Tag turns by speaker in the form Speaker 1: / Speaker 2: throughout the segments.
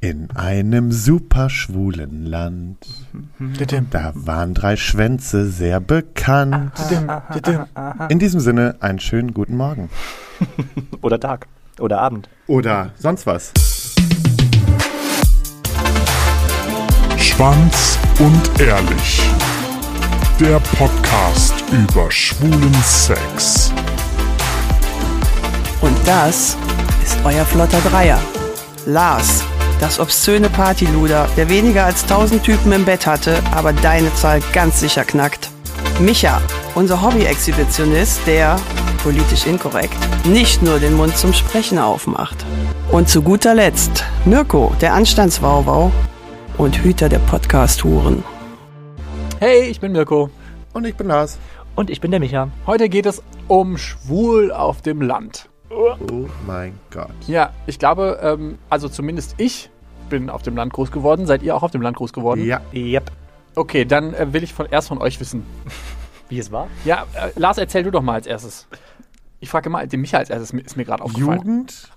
Speaker 1: In einem super schwulen Land, da waren drei Schwänze sehr bekannt. In diesem Sinne, einen schönen guten Morgen.
Speaker 2: Oder Tag. Oder Abend.
Speaker 1: Oder sonst was.
Speaker 3: Schwanz und Ehrlich. Der Podcast über schwulen Sex.
Speaker 4: Und das ist euer flotter Dreier. Lars, das obszöne Partyluder, der weniger als 1000 Typen im Bett hatte, aber deine Zahl ganz sicher knackt. Micha, unser Hobby-Exhibitionist, der, politisch inkorrekt, nicht nur den Mund zum Sprechen aufmacht. Und zu guter Letzt Mirko, der Anstandswauwau und Hüter der Podcast-Huren.
Speaker 5: Hey, ich bin Mirko.
Speaker 1: Und ich bin Lars.
Speaker 2: Und ich bin der Micha.
Speaker 5: Heute geht es um Schwul auf dem Land.
Speaker 1: Oh mein Gott.
Speaker 5: Ja, ich glaube, ähm, also zumindest ich bin auf dem Land groß geworden. Seid ihr auch auf dem Land groß geworden?
Speaker 1: Ja,
Speaker 2: Yep.
Speaker 5: Okay, dann äh, will ich von, erst von euch wissen.
Speaker 2: Wie es war?
Speaker 5: Ja, äh, Lars, erzähl du doch mal als erstes. Ich frage mal den Micha als erstes, ist mir gerade aufgefallen.
Speaker 1: Jugend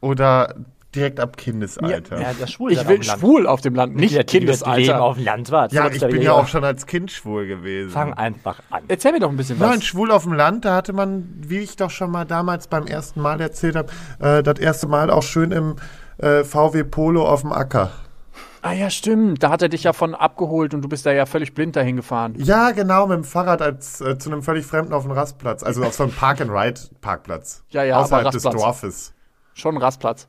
Speaker 1: oder direkt ab Kindesalter?
Speaker 2: Ja, das Schwul
Speaker 5: Ich will schwul auf dem Land, nicht
Speaker 2: Leben
Speaker 5: Kindesalter.
Speaker 2: auf dem Land war.
Speaker 1: Ja, ich bin ja auch schon als Kind schwul gewesen.
Speaker 2: Fang einfach an.
Speaker 5: Erzähl mir doch ein bisschen was.
Speaker 1: Nein, schwul auf dem Land, da hatte man, wie ich doch schon mal damals beim ersten Mal erzählt habe, äh, das erste Mal auch schön im äh, VW Polo auf dem Acker.
Speaker 5: Ah ja, stimmt. Da hat er dich ja von abgeholt und du bist da ja völlig blind dahin gefahren.
Speaker 1: Ja, genau, mit dem Fahrrad als äh, zu einem völlig Fremden auf dem Rastplatz, also auf so einem Park-and-Ride-Parkplatz.
Speaker 5: Ja, ja, aber
Speaker 1: Außerhalb des. Dorfes.
Speaker 5: Schon ein Rastplatz.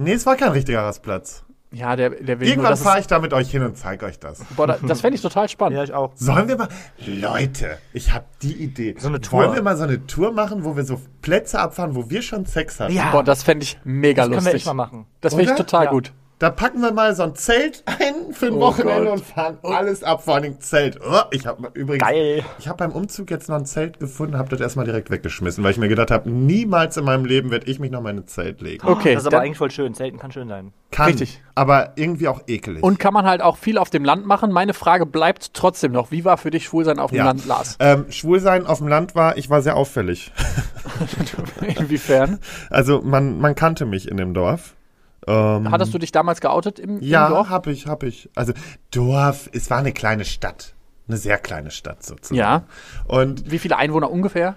Speaker 1: Nee, es war kein richtiger Rastplatz.
Speaker 5: Ja, der, der will
Speaker 1: Irgendwann fahre ich da mit euch hin und zeige euch das.
Speaker 5: boah, da- Das fände ich total spannend.
Speaker 2: Ja, ich auch.
Speaker 1: Sollen wir mal. Leute, ich habe die Idee.
Speaker 2: So eine Tour.
Speaker 1: Wollen wir mal so eine Tour machen, wo wir so Plätze abfahren, wo wir schon Sex hatten?
Speaker 2: Ja.
Speaker 5: Boah, das fände ich mega
Speaker 2: Das können wir
Speaker 5: lustig.
Speaker 2: echt mal machen.
Speaker 5: Das finde ich total
Speaker 2: Ja.
Speaker 5: gut.
Speaker 1: Da packen wir mal so ein Zelt ein für ein
Speaker 5: Oh
Speaker 1: Wochenende
Speaker 5: Gott.
Speaker 1: und fahren alles ab, vor allem Zelt. Oh, ich habe übrigens.
Speaker 2: Geil.
Speaker 1: Ich habe beim Umzug jetzt noch ein Zelt gefunden, habe das erstmal direkt weggeschmissen, weil ich mir gedacht habe, niemals in meinem Leben werde ich mich noch mal in ein Zelt legen.
Speaker 5: Okay,
Speaker 2: Das ist aber eigentlich voll schön. Selten kann schön sein.
Speaker 1: Kann,
Speaker 5: Richtig.
Speaker 1: aber irgendwie auch ekelig.
Speaker 5: Und kann man halt auch viel auf dem Land machen. Meine Frage bleibt trotzdem noch. Wie war für dich Schwulsein auf dem
Speaker 1: ja.
Speaker 5: Land, Lars?
Speaker 1: Ähm, Schwulsein auf dem Land war, ich war sehr auffällig.
Speaker 5: Inwiefern?
Speaker 1: Also man, man kannte mich in dem Dorf. Ähm,
Speaker 5: Hattest du dich damals geoutet im, im
Speaker 1: Ja,
Speaker 5: Dorf?
Speaker 1: hab ich, hab ich. Also Dorf, es war eine kleine Stadt. Eine sehr kleine Stadt sozusagen.
Speaker 5: Ja.
Speaker 1: Und
Speaker 5: Wie viele Einwohner ungefähr?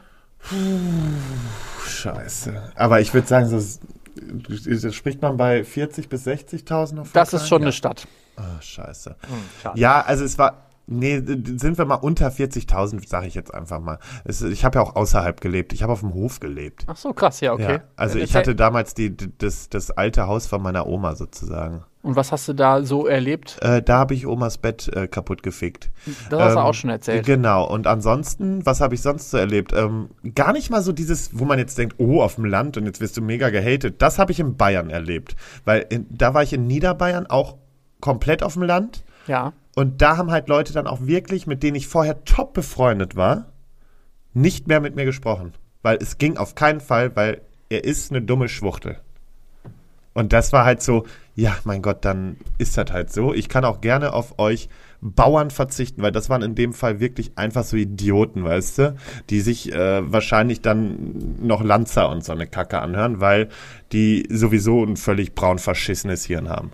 Speaker 1: scheiße. Aber ich würde sagen, so, das spricht man bei 40 bis 60.000 auf
Speaker 5: Das ist schon
Speaker 1: ja.
Speaker 5: eine Stadt.
Speaker 1: Ah, scheiße.
Speaker 2: schade.
Speaker 1: Ja, also es war. Nee, sind wir mal unter 40.000, sage ich jetzt einfach mal. Es, ich habe ja auch außerhalb gelebt. Ich habe auf dem Hof gelebt.
Speaker 5: Ach so, krass, ja, okay.
Speaker 1: Ja, also ich hatte damals die, das, das alte Haus von meiner Oma sozusagen.
Speaker 5: Und was hast du da so erlebt?
Speaker 1: Äh, da habe ich Omas Bett äh, kaputt gefickt.
Speaker 5: Das hast du
Speaker 1: Ähm,
Speaker 5: auch schon erzählt.
Speaker 1: Genau. Und ansonsten, was habe ich sonst so erlebt? Ähm, gar nicht mal so dieses, wo man jetzt denkt, oh, auf dem Land und jetzt wirst du mega gehatet. Das habe ich in Bayern erlebt. Weil in, da war ich in Niederbayern auch komplett auf dem Land.
Speaker 5: Ja.
Speaker 1: Und da haben halt Leute dann auch wirklich, mit denen ich vorher top befreundet war, nicht mehr mit mir gesprochen. Weil es ging auf keinen Fall, weil er ist eine dumme Schwuchtel. Und das war halt so, ja, mein Gott, dann ist das halt so. Ich kann auch gerne auf euch Bauern verzichten, weil das waren in dem Fall wirklich einfach so Idioten, weißt du, die sich äh, wahrscheinlich dann noch Lanzer und so eine Kacke anhören, weil die sowieso ein völlig braun verschissenes Hirn haben.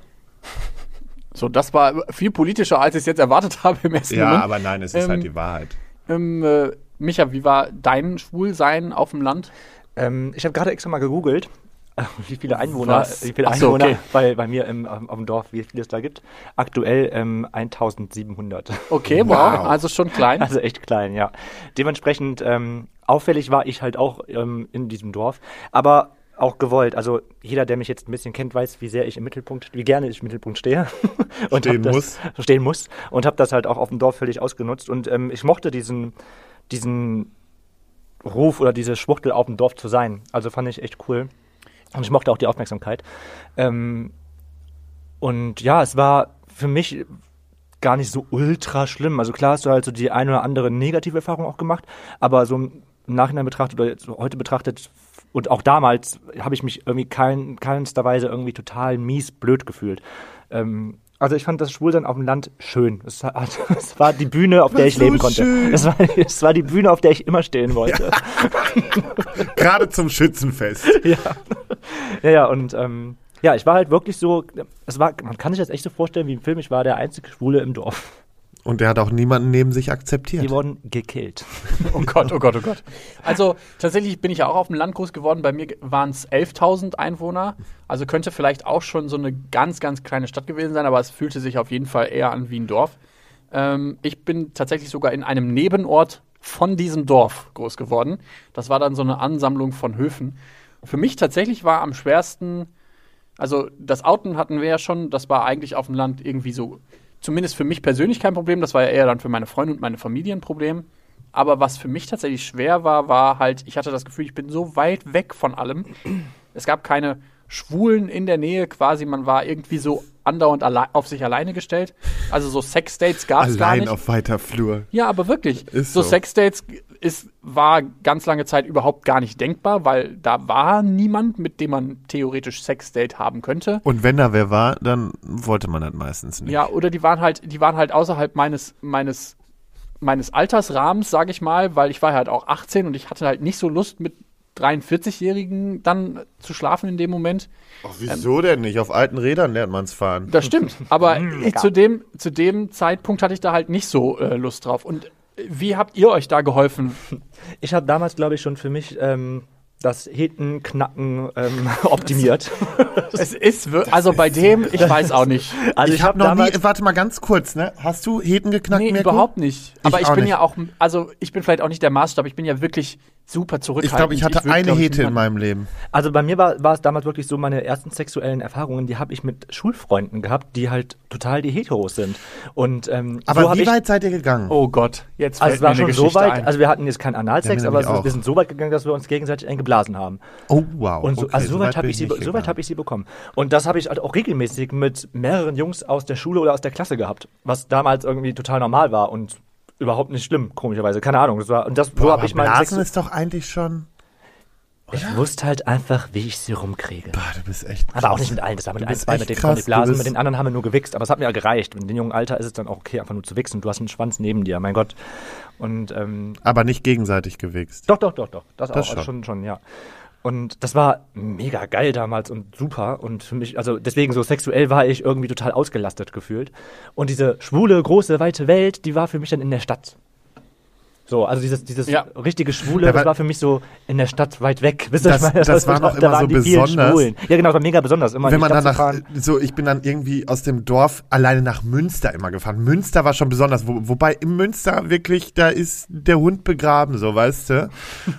Speaker 5: So, das war viel politischer, als ich es jetzt erwartet habe im ersten
Speaker 1: Ja,
Speaker 5: Moment.
Speaker 1: aber nein, es ist
Speaker 5: Ähm,
Speaker 1: halt die Wahrheit.
Speaker 5: Ähm, äh, Micha, wie war dein Schwulsein auf dem Land?
Speaker 2: Ähm, ich habe gerade extra mal gegoogelt, wie viele Einwohner,
Speaker 5: Was?
Speaker 2: wie viele
Speaker 5: Ach so,
Speaker 2: Einwohner
Speaker 5: okay.
Speaker 2: bei, bei mir im, auf, dem Dorf, wie viel es da gibt. Aktuell ähm, 1700.
Speaker 5: Okay, wow,
Speaker 1: Wow.
Speaker 5: also schon klein.
Speaker 2: Also echt klein, ja. Dementsprechend ähm, auffällig war ich halt auch ähm, in diesem Dorf, aber auch gewollt. Also jeder, der mich jetzt ein bisschen kennt, weiß, wie sehr ich im Mittelpunkt, wie gerne ich im Mittelpunkt stehe und
Speaker 1: Stehen
Speaker 2: hab
Speaker 1: muss.
Speaker 2: das, stehen muss und habe das halt auch auf dem Dorf völlig ausgenutzt und ähm, ich mochte diesen diesen Ruf oder diese Schwuchtel auf dem Dorf zu sein. Also fand ich echt cool und ich mochte auch die Aufmerksamkeit. Ähm, und ja, es war für mich gar nicht so ultra schlimm. Also klar hast du halt so die eine oder andere negative Erfahrung auch gemacht, aber so im Nachhinein betrachtet oder so heute betrachtet und auch damals habe ich mich irgendwie kein, keinster Weise irgendwie total mies blöd gefühlt. Ähm, also ich fand das Schwulsein auf dem Land schön. Es, hat, es war die Bühne, auf der ich
Speaker 1: so
Speaker 2: leben konnte. Es war, es war die Bühne, auf der ich immer stehen wollte.
Speaker 1: Gerade zum Schützenfest.
Speaker 2: Ja, ja, und ähm, Ja, ich war halt wirklich so, es war, man kann sich das echt so vorstellen wie im Film, ich war der einzige Schwule im Dorf.
Speaker 1: Und der hat auch niemanden neben sich akzeptiert.
Speaker 2: Die wurden gekillt.
Speaker 5: Oh Gott, oh Gott, oh Gott. Also tatsächlich bin ich ja auch auf dem Land groß geworden. Bei mir waren es 11.000 Einwohner. Also könnte vielleicht auch schon so eine ganz, ganz kleine Stadt gewesen sein, aber es fühlte sich auf jeden Fall eher an wie ein Dorf. Ähm, ich bin tatsächlich sogar in einem Nebenort von diesem Dorf groß geworden. Das war dann so eine Ansammlung von Höfen. Für mich tatsächlich war am schwersten, also das Outen hatten wir ja schon, das war eigentlich auf dem Land irgendwie so, zumindest für mich persönlich kein Problem, das war ja eher dann für meine Freunde und meine Familie ein Problem. Aber was für mich tatsächlich schwer war, war halt, ich hatte das Gefühl, ich bin so weit weg von allem. Es gab keine Schwulen in der Nähe quasi, man war irgendwie so andauernd auf sich alleine gestellt. Also so Sexdates gab es gar
Speaker 1: Allein
Speaker 5: nicht.
Speaker 1: auf weiter Flur.
Speaker 5: Ja, aber wirklich.
Speaker 1: Ist
Speaker 5: so
Speaker 1: so.
Speaker 5: Sexdates ist, war ganz lange Zeit überhaupt gar nicht denkbar, weil da war niemand, mit dem man theoretisch Sexdate haben könnte.
Speaker 1: Und wenn da wer war, dann wollte man das meistens nicht.
Speaker 5: Ja, oder die waren halt, die waren halt außerhalb meines, meines, meines Altersrahmens, sage ich mal, weil ich war halt auch 18 und ich hatte halt nicht so Lust mit 43-Jährigen dann zu schlafen in dem Moment.
Speaker 1: Ach, wieso denn nicht? Auf alten Rädern lernt man es fahren.
Speaker 5: Das stimmt. Aber
Speaker 2: Lecker.
Speaker 5: zu dem, zu dem Zeitpunkt hatte ich da halt nicht so äh, Lust drauf. Und wie habt ihr euch da geholfen?
Speaker 2: Ich habe damals, glaube ich, schon für mich ähm, das Hetenknacken ähm, optimiert.
Speaker 5: Es ist also bei dem, ich weiß auch nicht.
Speaker 2: Also
Speaker 1: ich habe
Speaker 2: hab
Speaker 1: noch
Speaker 2: damals,
Speaker 1: nie, warte mal ganz kurz, ne? Hast du Heten geknackt,
Speaker 5: Nee,
Speaker 1: Mirko?
Speaker 5: überhaupt nicht. Aber ich,
Speaker 1: auch
Speaker 5: bin
Speaker 1: nicht.
Speaker 5: ja auch, also ich bin vielleicht auch nicht der Maßstab, ich bin ja wirklich super
Speaker 1: Ich
Speaker 5: zurückhaltend.
Speaker 1: glaube, ich hatte
Speaker 5: würd,
Speaker 1: eine
Speaker 5: glaub ich,
Speaker 1: Hete in meinem Leben.
Speaker 2: Also bei mir war, war es damals wirklich so, meine ersten sexuellen Erfahrungen, die habe ich mit Schulfreunden gehabt, die halt total die Heteros sind. Und ähm,
Speaker 1: Aber
Speaker 2: so hab
Speaker 1: wie
Speaker 2: ich,
Speaker 1: weit seid ihr gegangen?
Speaker 5: Oh Gott, jetzt
Speaker 2: also
Speaker 5: fällt
Speaker 2: es war schon so
Speaker 5: Geschichte
Speaker 2: weit,
Speaker 5: ein.
Speaker 2: also wir hatten jetzt keinen Analsex,
Speaker 1: Ja,
Speaker 2: aber ist, wir sind so weit gegangen, dass wir uns gegenseitig eingeblasen haben.
Speaker 1: Oh, wow.
Speaker 2: Und so,
Speaker 1: okay,
Speaker 2: also so weit habe
Speaker 1: bin
Speaker 2: ich sie, so weit habe ich sie bekommen. Und das habe ich halt auch regelmäßig mit mehreren Jungs aus der Schule oder aus der Klasse gehabt, was damals irgendwie total normal war und überhaupt nicht schlimm, komischerweise. Keine Ahnung. Das war, und das, so
Speaker 1: Boah,
Speaker 2: habe
Speaker 1: aber
Speaker 2: ich meinen
Speaker 1: Blasen ist doch eigentlich schon...
Speaker 2: Ich wusste halt einfach, wie ich sie rumkriege.
Speaker 1: Boah, du bist echt
Speaker 2: Aber auch
Speaker 1: krass.
Speaker 2: nicht mit allen, das war mit ein, zwei, mit
Speaker 1: krass,
Speaker 2: ich
Speaker 1: du
Speaker 2: blasen, mit den anderen haben wir nur gewichst, aber es hat mir ja gereicht. In dem jungen Alter ist es dann auch okay, einfach nur zu wichsen. Du hast einen Schwanz neben dir, mein Gott. Und ähm,
Speaker 1: Aber nicht gegenseitig gewichst.
Speaker 2: doch, doch, doch, doch. Das,
Speaker 1: Das
Speaker 2: auch,
Speaker 1: schon.
Speaker 2: also schon, schon, ja. Und das war mega geil damals und super. Und für mich, also deswegen so sexuell war ich irgendwie total ausgelastet gefühlt. Und diese schwule, große, weite Welt, die war für mich dann in der Stadt. So, also dieses, dieses
Speaker 5: Ja.
Speaker 2: richtige Schwule,
Speaker 1: Da
Speaker 2: das
Speaker 1: war-
Speaker 2: war für mich so in der Stadt weit weg. Wisst ihr,
Speaker 1: Das-
Speaker 2: was ich meine?
Speaker 1: das war noch
Speaker 2: da
Speaker 1: immer
Speaker 2: waren
Speaker 1: so besonders.
Speaker 2: Schwulen. Ja, genau, das war mega besonders. Immer
Speaker 1: Wenn man dann
Speaker 2: Stadt
Speaker 1: nach, so, ich bin dann irgendwie aus dem Dorf alleine nach Münster immer gefahren. Münster war schon besonders, wo, wobei im Münster wirklich, da ist der Hund begraben, so, weißt du?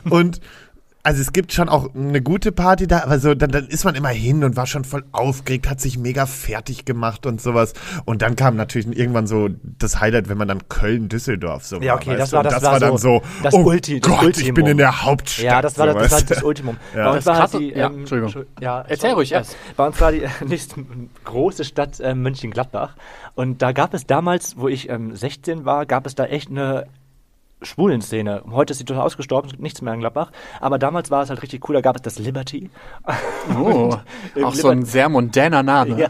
Speaker 1: Und, also es gibt schon auch eine gute Party da, aber so, dann, dann ist man immer hin und war schon voll aufgeregt, hat sich mega fertig gemacht und sowas. Und dann kam natürlich irgendwann so das Highlight, wenn man dann Köln-Düsseldorf so
Speaker 2: Ja,
Speaker 1: war,
Speaker 2: okay,
Speaker 1: weißt
Speaker 2: das war-
Speaker 1: Und
Speaker 2: das
Speaker 1: das
Speaker 2: war
Speaker 1: war dann
Speaker 2: so das
Speaker 1: oh
Speaker 2: Ulti- das
Speaker 1: Gott, ich
Speaker 2: Ultimum.
Speaker 1: bin in der Hauptstadt.
Speaker 2: Ja, das war,
Speaker 1: so,
Speaker 2: das, das, war das Ultimum.
Speaker 1: Ja.
Speaker 2: Bei uns
Speaker 5: Das
Speaker 2: war halt die,
Speaker 5: ja,
Speaker 2: ähm,
Speaker 5: Entschuldigung.
Speaker 2: Entschu- Ja,
Speaker 5: Erzähl ruhig erst.
Speaker 2: Bei uns war die nächste große Stadt äh, Mönchengladbach. Und da gab es damals, wo ich ähm, 16 war, gab es da echt eine Schwulenszene. Heute ist sie total ausgestorben, es gibt nichts mehr in Gladbach. Aber damals war es halt richtig cool, da gab es das Liberty.
Speaker 5: Oh, auch so ein sehr mondäner Name.
Speaker 2: Ja.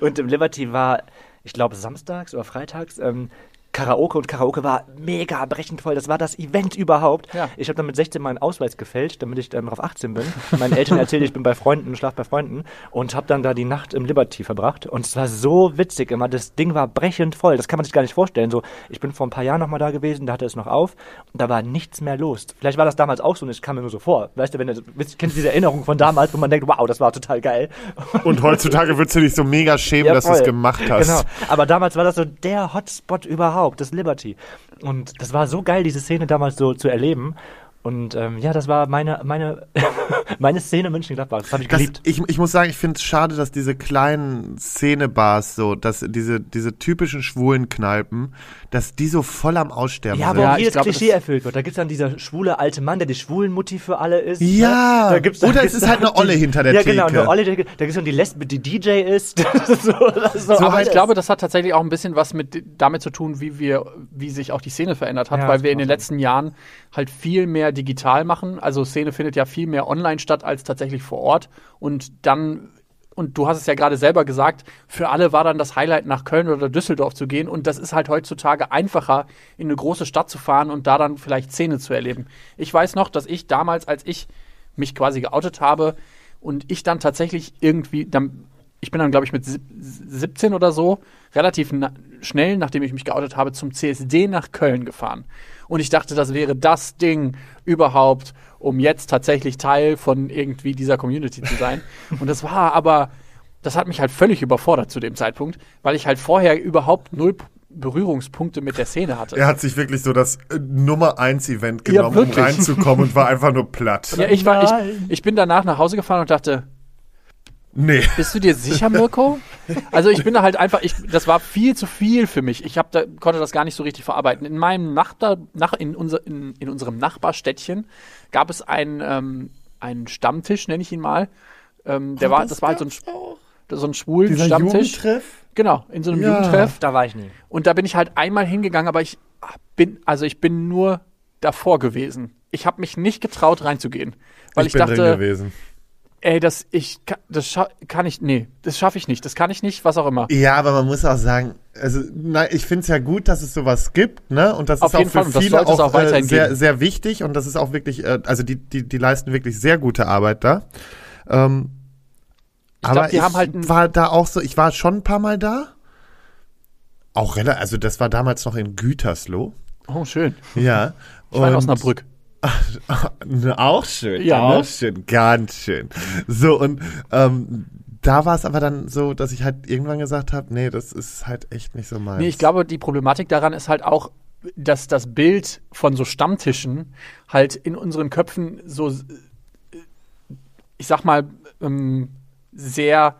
Speaker 2: Und im Liberty war, ich glaube, samstags oder freitags ähm, Karaoke und Karaoke war mega brechend voll. Das war das Event überhaupt.
Speaker 5: Ja.
Speaker 2: Ich habe dann mit 16 meinen Ausweis gefälscht, damit ich ähm, auf 18 bin. Meinen Eltern erzählt, ich bin bei Freunden, schlaf bei Freunden und habe dann da die Nacht im Liberty verbracht. Und es war so witzig immer. Das Ding war brechend voll. Das kann man sich gar nicht vorstellen. So, ich bin vor ein paar Jahren noch mal da gewesen, da hatte es noch auf und da war nichts mehr los. Vielleicht war das damals auch so und es kam mir nur so vor. Weißt du, wenn du kennst du diese Erinnerung von damals, wo man denkt, wow, das war total geil.
Speaker 1: Und heutzutage würdest du dich so mega schämen,
Speaker 2: Ja,
Speaker 1: dass du es gemacht hast.
Speaker 2: Genau. Aber damals war das so der Hotspot überhaupt, das Liberty. Und das war so geil, diese Szene damals so zu erleben. Und ähm, ja, das war meine, meine, meine Szene München-Gladbach. Das habe ich
Speaker 1: Das,
Speaker 2: geliebt.
Speaker 1: ich, ich muss sagen, ich finde es schade, dass diese kleinen Szenebars so, dass diese, diese typischen schwulen Kneipen, dass die so voll am Aussterben
Speaker 2: Ja,
Speaker 1: sind.
Speaker 2: aber
Speaker 5: Ja, ich
Speaker 2: hier das Klischee
Speaker 5: das-
Speaker 2: erfüllt wird. Da gibt's dann dieser schwule alte Mann, der die schwulen Mutti für alle ist.
Speaker 1: Ja,
Speaker 2: ne? da gibt's,
Speaker 1: oder es ist halt eine Olle
Speaker 2: die-
Speaker 1: hinter der
Speaker 2: Ja, genau,
Speaker 1: Theke.
Speaker 2: eine Olle. Da gibt's dann die Lesbe, die DJ ist. So, so
Speaker 5: Aber
Speaker 2: alles.
Speaker 5: ich glaube, das hat tatsächlich auch ein bisschen was mit damit zu tun, wie wir, wie sich auch die Szene verändert hat,
Speaker 2: Ja,
Speaker 5: weil wir in den letzten Jahren halt viel mehr digital machen. Also Szene findet ja viel mehr online statt als tatsächlich vor Ort. Und dann, und du hast es ja gerade selber gesagt, für alle war dann das Highlight, nach Köln oder Düsseldorf zu gehen. Und das ist halt heutzutage einfacher, in eine große Stadt zu fahren und da dann vielleicht Szene zu erleben. Ich weiß noch, dass ich damals, als ich mich quasi geoutet habe, und ich dann tatsächlich irgendwie, dann ich bin dann, glaube ich, mit sieb- 17 oder so relativ na schnell, nachdem ich mich geoutet habe, zum CSD nach Köln gefahren. Und ich dachte, das wäre das Ding überhaupt, um jetzt tatsächlich Teil von irgendwie dieser Community zu sein. Und das war aber, das hat mich halt völlig überfordert zu dem Zeitpunkt, weil ich halt vorher überhaupt null Berührungspunkte mit der Szene hatte.
Speaker 1: Er hat sich wirklich so das äh, Nummer 1 Event
Speaker 5: Ja,
Speaker 1: genommen, um
Speaker 5: wirklich.
Speaker 1: reinzukommen und war einfach nur platt.
Speaker 5: Ja, ich, war, ich, ich bin danach nach Hause gefahren und dachte,
Speaker 1: Nee.
Speaker 5: Bist du dir sicher, Mirko? Also ich bin da halt einfach, ich, das war viel zu viel für mich. Ich hab da, konnte das gar nicht so richtig verarbeiten. In meinem Nachbar, nach, in, unser, in, in unserem Nachbarstädtchen gab es einen, ähm, einen Stammtisch, nenne ich ihn mal. Ähm, der war, das war halt so ein, so ein schwulen
Speaker 1: Dieser
Speaker 5: Stammtisch.
Speaker 1: Jugendtreff?
Speaker 5: Genau, in so einem
Speaker 1: Ja.
Speaker 5: Jugendtreff.
Speaker 2: Da war ich nie.
Speaker 5: Und da bin ich halt einmal hingegangen, aber ich bin, also ich bin nur davor gewesen. Ich habe mich nicht getraut reinzugehen, weil ich,
Speaker 1: bin drin
Speaker 5: dachte,
Speaker 1: gewesen.
Speaker 5: Ey, das ich das scha kann ich nee, das schaffe ich nicht, das kann ich nicht, was auch immer.
Speaker 1: Ja, aber man muss auch sagen, also na, ich finde es ja gut, dass es sowas gibt, ne? Und das
Speaker 5: Auf
Speaker 1: ist auch
Speaker 5: Fall,
Speaker 1: für
Speaker 5: das
Speaker 1: viele auch,
Speaker 5: auch
Speaker 1: äh, sehr, sehr wichtig und das ist auch wirklich, äh, also die, die, die leisten wirklich sehr gute Arbeit da. Ähm,
Speaker 5: Ich
Speaker 1: aber
Speaker 5: glaub, die
Speaker 1: ich
Speaker 5: haben halt
Speaker 1: war da auch so, ich war schon ein paar Mal da. Auch relativ, also das war damals noch in Gütersloh.
Speaker 5: Oh, schön.
Speaker 1: Ja.
Speaker 5: Ich war in Osnabrück.
Speaker 1: Auch schön,
Speaker 5: Ja,
Speaker 1: auch schön, ganz schön. So, und ähm, da war es aber dann so, dass ich halt irgendwann gesagt habe, nee, das ist halt echt nicht so meins.
Speaker 5: Nee, ich glaube, die Problematik daran ist halt auch, dass das Bild von so Stammtischen halt in unseren Köpfen so, ich sag mal, ähm, sehr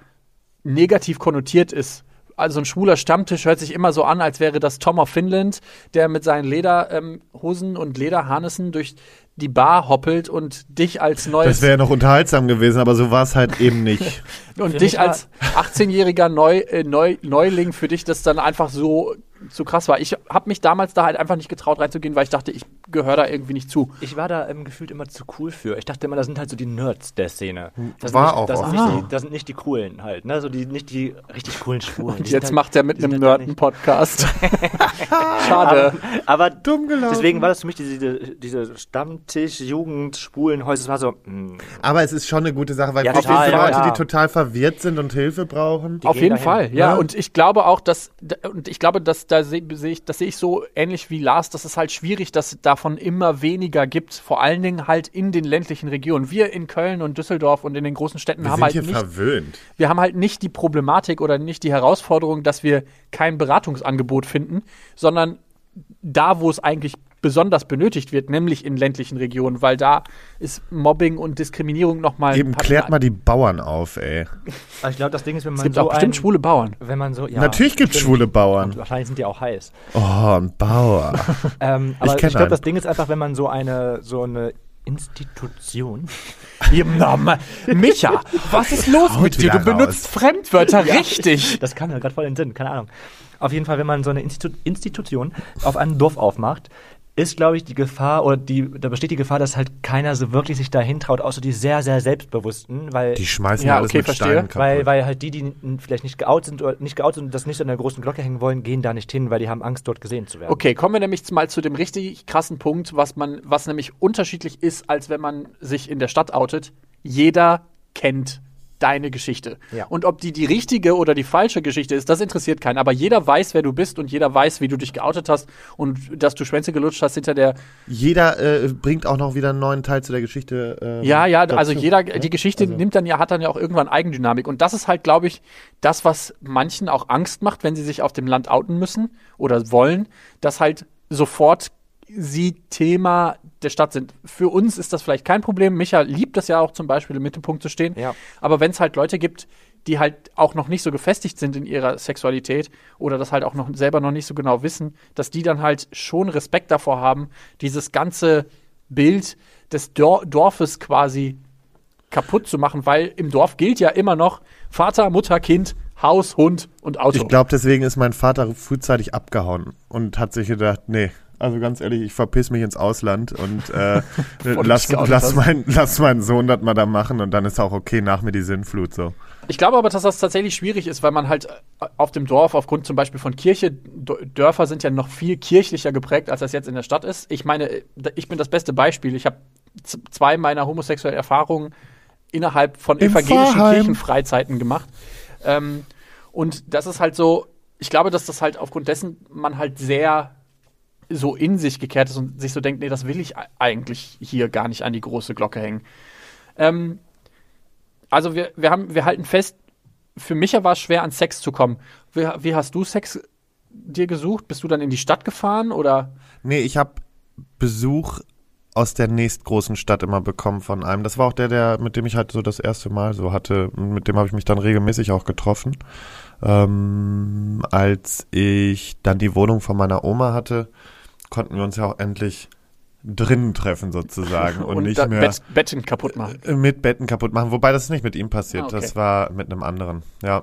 Speaker 5: negativ konnotiert ist. Also ein schwuler Stammtisch hört sich immer so an, als wäre das Tom of Finland, der mit seinen Lederhosen und Lederharnissen durch die Bar hoppelt und dich als neues
Speaker 1: das wäre ja noch unterhaltsam gewesen, aber so war es halt eben nicht.
Speaker 5: und
Speaker 2: Für
Speaker 5: dich als 18-jähriger Neu, äh, Neu, Neuling für dich das dann einfach so zu krass war. Ich habe mich damals da halt einfach nicht getraut reinzugehen, weil ich dachte, ich gehöre da irgendwie nicht zu.
Speaker 2: Ich war da ähm, gefühlt immer zu cool für. Ich dachte immer, das sind halt so die Nerds der Szene. Das
Speaker 1: War
Speaker 2: sind
Speaker 1: auch
Speaker 2: nicht, das,
Speaker 1: oft
Speaker 2: sind nicht
Speaker 5: so.
Speaker 2: die, das sind nicht die coolen halt, ne? So die, nicht die richtig coolen Schwulen. Die
Speaker 5: jetzt
Speaker 2: halt,
Speaker 5: macht er mit
Speaker 2: die sind
Speaker 5: einem
Speaker 2: halt da
Speaker 5: Nerden-Podcast. Schade.
Speaker 2: Aber
Speaker 1: Dumm gelaufen.
Speaker 2: deswegen war das für mich diese, diese Stammtisch, Jugend, Schwulen, Häuser, war so, mh,
Speaker 1: Aber es ist schon eine gute Sache, weil
Speaker 2: Ja,
Speaker 1: für
Speaker 2: total,
Speaker 1: diese Leute,
Speaker 2: ja.
Speaker 1: die total verwirrt sind und Hilfe brauchen.
Speaker 5: Auf
Speaker 2: gehen
Speaker 5: jeden
Speaker 2: dahin,
Speaker 5: Fall, ja. Und ich glaube auch, dass und ich glaube, dass da sehe seh ich, das sehe ich so ähnlich wie Lars, dass es halt schwierig, dass es davon immer weniger gibt. Vor allen Dingen halt in den ländlichen Regionen. Wir in Köln und Düsseldorf und in den großen Städten
Speaker 1: Wir
Speaker 5: haben
Speaker 1: sind
Speaker 5: halt
Speaker 1: hier
Speaker 5: nicht
Speaker 1: verwöhnt.
Speaker 5: wir haben halt nicht die Problematik oder nicht die Herausforderung, dass wir kein Beratungsangebot finden, sondern da, wo es eigentlich besonders benötigt wird, nämlich in ländlichen Regionen, weil da ist Mobbing und Diskriminierung nochmal.
Speaker 1: Eben klärt mal die Bauern auf, ey.
Speaker 2: aber ich glaube, das Ding ist, wenn man
Speaker 5: Es gibt
Speaker 2: so
Speaker 5: auch bestimmt
Speaker 2: ein,
Speaker 5: schwule Bauern.
Speaker 2: wenn man so, ja,
Speaker 1: Natürlich gibt es schwule Bauern.
Speaker 2: Wahrscheinlich sind die auch heiß.
Speaker 1: Oh, ein Bauer.
Speaker 2: Ähm, aber ich,
Speaker 1: kenn
Speaker 2: glaube,
Speaker 1: einen.
Speaker 2: das Ding ist einfach, wenn man so eine, so eine Institution.
Speaker 5: Micha, was ist los
Speaker 1: Haut
Speaker 5: mit dir? Du benutzt Fremdwörter richtig.
Speaker 2: Das kam mir gerade voll in den Sinn, keine Ahnung. Auf jeden Fall, wenn man so eine Institu Institution auf einem Dorf aufmacht, ist, glaube ich, die Gefahr, oder die, da besteht die Gefahr, dass halt keiner so wirklich sich dahin traut, außer die sehr, sehr Selbstbewussten, weil,
Speaker 1: Die schmeißen
Speaker 5: Ja,
Speaker 1: ja, alles
Speaker 5: okay,
Speaker 1: mit
Speaker 5: verstehe.
Speaker 1: Steinen kaputt.
Speaker 2: weil, weil halt die, die vielleicht nicht geoutet sind oder nicht geoutet sind und das nicht an der großen Glocke hängen wollen, gehen da nicht hin, weil die haben Angst, dort gesehen zu werden.
Speaker 5: Okay, kommen wir nämlich mal zu dem richtig krassen Punkt, was man, was nämlich unterschiedlich ist, als wenn man sich in der Stadt outet. Jeder kennt deine Geschichte.
Speaker 2: Ja.
Speaker 5: Und ob die die richtige oder die falsche Geschichte ist, das interessiert keinen. Aber jeder weiß, wer du bist und jeder weiß, wie du dich geoutet hast und dass du Schwänze gelutscht hast hinter der.
Speaker 1: Jeder äh, bringt auch noch wieder einen neuen Teil zu der Geschichte. ähm,
Speaker 5: Ja, ja, also
Speaker 1: dazu.
Speaker 5: jeder, die Geschichte
Speaker 1: Also-
Speaker 5: nimmt dann ja, hat dann ja auch irgendwann Eigendynamik. Und das ist halt, glaube ich, das, was manchen auch Angst macht, wenn sie sich auf dem Land outen müssen oder wollen, dass halt sofort sie Thema der Stadt sind. Für uns ist das vielleicht kein Problem. Micha liebt das ja auch zum Beispiel im Mittelpunkt zu stehen.
Speaker 2: Ja.
Speaker 5: Aber wenn es halt Leute gibt, die halt auch noch nicht so gefestigt sind in ihrer Sexualität oder das halt auch noch selber noch nicht so genau wissen, dass die dann halt schon Respekt davor haben, dieses ganze Bild des Dor Dorfes quasi kaputt zu machen, weil im Dorf gilt ja immer noch Vater, Mutter, Kind, Haus, Hund und Auto.
Speaker 1: Ich glaube, deswegen ist mein Vater frühzeitig abgehauen und hat sich gedacht, nee, also ganz ehrlich, ich verpiss mich ins Ausland und äh,
Speaker 5: du
Speaker 1: lass, lass, mein, lass meinen Sohn das mal da machen und dann ist auch okay, nach mir die Sinnflut so.
Speaker 5: Ich glaube aber, dass das tatsächlich schwierig ist, weil man halt äh, auf dem Dorf aufgrund zum Beispiel von Kirche, Dörfer sind ja noch viel kirchlicher geprägt, als das jetzt in der Stadt ist. Ich meine, äh, ich bin das beste Beispiel. Ich habe zwei meiner homosexuellen Erfahrungen innerhalb von
Speaker 1: Im
Speaker 5: evangelischen
Speaker 1: Pfarrheim.
Speaker 5: Kirchenfreizeiten gemacht. Ähm, und das ist halt so, ich glaube, dass das halt aufgrund dessen man halt sehr so in sich gekehrt ist und sich so denkt, nee, das will ich eigentlich hier gar nicht an die große Glocke hängen. Ähm, also wir, wir haben, wir halten fest, für Micha war es schwer, an Sex zu kommen. Wie, wie hast du Sex dir gesucht? Bist du dann in die Stadt gefahren oder?
Speaker 1: Nee, ich habe Besuch aus der nächstgroßen Stadt immer bekommen von einem. Das war auch der, der, mit dem ich halt so das erste Mal so hatte. Mit dem habe ich mich dann regelmäßig auch getroffen. Ähm, als ich dann die Wohnung von meiner Oma hatte, konnten wir uns ja auch endlich drinnen treffen sozusagen und, nicht
Speaker 5: da
Speaker 1: mehr
Speaker 5: Bett, Betten kaputt machen.
Speaker 1: äh, mit Betten kaputt machen. Wobei das nicht mit ihm passiert.
Speaker 5: Ah, okay.
Speaker 1: Das war mit einem anderen. Ja.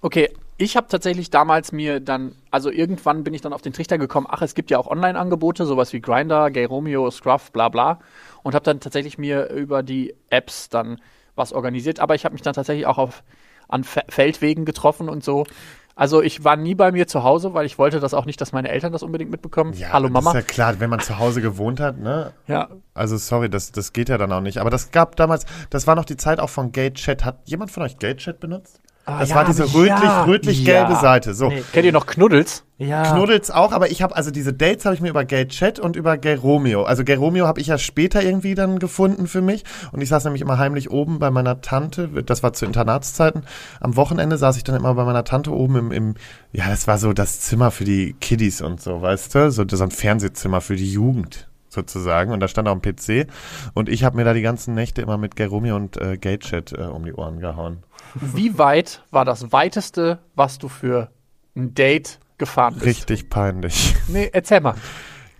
Speaker 5: Okay, ich habe tatsächlich damals mir dann, also irgendwann bin ich dann auf den Trichter gekommen, ach, es gibt ja auch Online-Angebote, sowas wie Grindr, Gay Romeo, Scruff, bla bla. Und habe dann tatsächlich mir über die Apps dann was organisiert. Aber ich habe mich dann tatsächlich auch auf, an Fe Feldwegen getroffen und so. Also ich war nie bei mir zu Hause, weil ich wollte das auch nicht, dass meine Eltern das unbedingt mitbekommen.
Speaker 1: ja
Speaker 5: Hallo Mama.
Speaker 1: Das ist ja klar, wenn man zu Hause gewohnt hat, ne?
Speaker 5: ja,
Speaker 1: Also sorry, das, das geht ja dann auch nicht. Aber das gab damals, das war noch die Zeit auch von GateChat. Hat jemand von euch GateChat benutzt? Das
Speaker 5: ja,
Speaker 1: war diese
Speaker 5: ja,
Speaker 1: rötlich, rötlich-gelbe
Speaker 5: ja.
Speaker 1: Seite. So.
Speaker 2: Nee.
Speaker 5: Kennt ihr noch Knuddels?
Speaker 2: Ja.
Speaker 1: Knuddels auch, aber ich habe also diese Dates habe ich mir über Gay Chat und über Gay Romeo. Also Gay Romeo habe ich ja später irgendwie dann gefunden für mich und ich saß nämlich immer heimlich oben bei meiner Tante, das war zu Internatszeiten. Am Wochenende saß ich dann immer bei meiner Tante oben im, im ja, das war so das Zimmer für die Kiddies und so, weißt du, so, so ein Fernsehzimmer für die Jugend sozusagen und da stand auch ein PC und ich habe mir da die ganzen Nächte immer mit Gay Romeo und äh, Gay Chat äh, um die Ohren gehauen.
Speaker 5: Wie weit war das weiteste, was du für ein Date gefahren bist?
Speaker 1: Richtig peinlich.
Speaker 5: Nee, erzähl mal.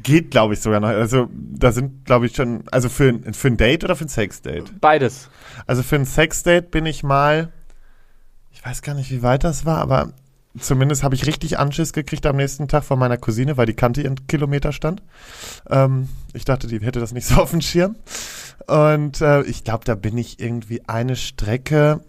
Speaker 1: Geht, glaube ich, sogar noch. Also, da sind, glaube ich, schon, also für, ein- für ein Date oder für ein Sexdate?
Speaker 5: Beides.
Speaker 1: Also für ein Sexdate bin ich mal, ich weiß gar nicht, wie weit das war, aber zumindest habe ich richtig Anschiss gekriegt am nächsten Tag von meiner Cousine, weil die kannte ihren Kilometerstand. Ähm, ich dachte, die hätte das nicht so auf dem Schirm. Und äh, ich glaube, da bin ich irgendwie eine Strecke,